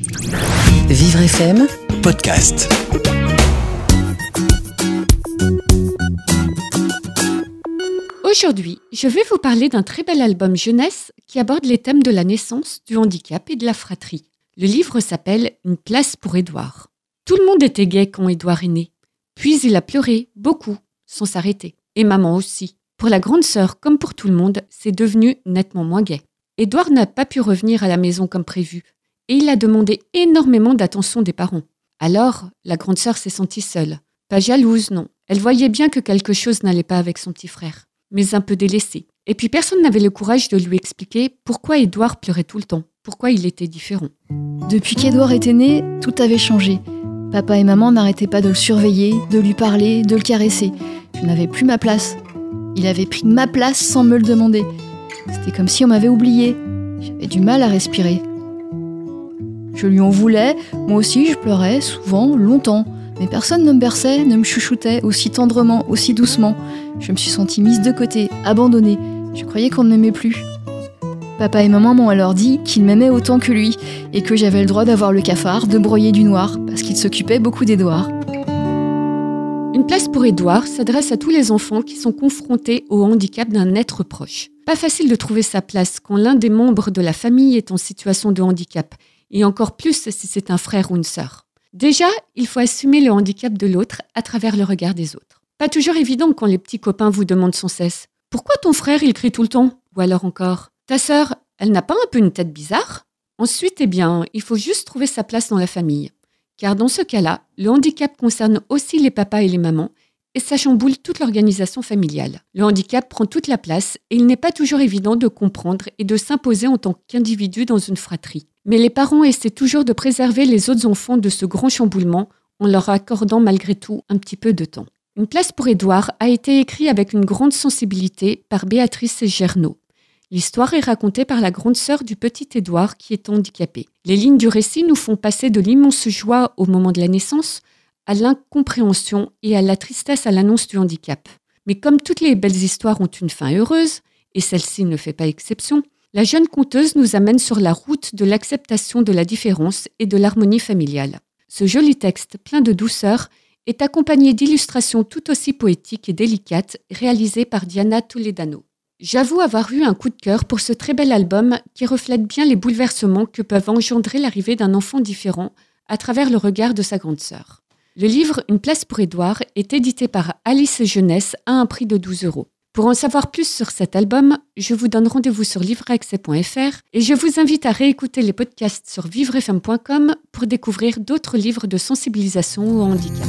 Vivre FM, podcast. Aujourd'hui, je vais vous parler d'un très bel album jeunesse qui aborde les thèmes de la naissance, du handicap et de la fratrie. Le livre s'appelle Une place pour Édouard. Tout le monde était gai quand Édouard est né. Puis il a pleuré, beaucoup, sans s'arrêter. Et maman aussi. Pour la grande sœur, comme pour tout le monde, c'est devenu nettement moins gai. Édouard n'a pas pu revenir à la maison comme prévu, et il a demandé énormément d'attention des parents. Alors, la grande sœur s'est sentie seule. Pas jalouse, non. Elle voyait bien que quelque chose n'allait pas avec son petit frère, mais un peu délaissée. Et puis personne n'avait le courage de lui expliquer pourquoi Édouard pleurait tout le temps, pourquoi il était différent. Depuis qu'Edouard était né, tout avait changé. Papa et maman n'arrêtaient pas de le surveiller, de lui parler, de le caresser. Je n'avais plus ma place. Il avait pris ma place sans me le demander. C'était comme si on m'avait oublié. J'avais du mal à respirer. Je lui en voulais, moi aussi je pleurais, souvent, longtemps. Mais personne ne me berçait, ne me chouchoutait aussi tendrement, aussi doucement. Je me suis sentie mise de côté, abandonnée. Je croyais qu'on ne m'aimait plus. Papa et maman m'ont alors dit qu'ils m'aimaient autant que lui et que j'avais le droit d'avoir le cafard, de broyer du noir, parce qu'il s'occupait beaucoup d'Edouard. Une place pour Édouard s'adresse à tous les enfants qui sont confrontés au handicap d'un être proche. Pas facile de trouver sa place quand l'un des membres de la famille est en situation de handicap, et encore plus si c'est un frère ou une sœur. Déjà, il faut assumer le handicap de l'autre à travers le regard des autres. Pas toujours évident quand les petits copains vous demandent sans cesse Pourquoi ton frère il crie tout le temps? Ou alors encore Ta sœur, elle n'a pas un peu une tête bizarre? Ensuite, eh bien, il faut juste trouver sa place dans la famille. Car dans ce cas-là, le handicap concerne aussi les papas et les mamans, et ça chamboule toute l'organisation familiale. Le handicap prend toute la place et il n'est pas toujours évident de comprendre et de s'imposer en tant qu'individu dans une fratrie. Mais les parents essaient toujours de préserver les autres enfants de ce grand chamboulement en leur accordant malgré tout un petit peu de temps. Une place pour Édouard a été écrite avec une grande sensibilité par Béatrice Gernaud. L'histoire est racontée par la grande sœur du petit Édouard qui est handicapé. Les lignes du récit nous font passer de l'immense joie au moment de la naissance à l'incompréhension et à la tristesse à l'annonce du handicap. Mais comme toutes les belles histoires ont une fin heureuse, et celle-ci ne fait pas exception, la jeune conteuse nous amène sur la route de l'acceptation de la différence et de l'harmonie familiale. Ce joli texte, plein de douceur, est accompagné d'illustrations tout aussi poétiques et délicates réalisées par Diana Toledano. J'avoue avoir eu un coup de cœur pour ce très bel album qui reflète bien les bouleversements que peuvent engendrer l'arrivée d'un enfant différent à travers le regard de sa grande sœur. Le livre Une place pour Édouard est édité par Alice Jeunesse à un prix de 12 euros. Pour en savoir plus sur cet album, je vous donne rendez-vous sur livreaccès.fr et je vous invite à réécouter les podcasts sur vivrefm.com pour découvrir d'autres livres de sensibilisation au handicap.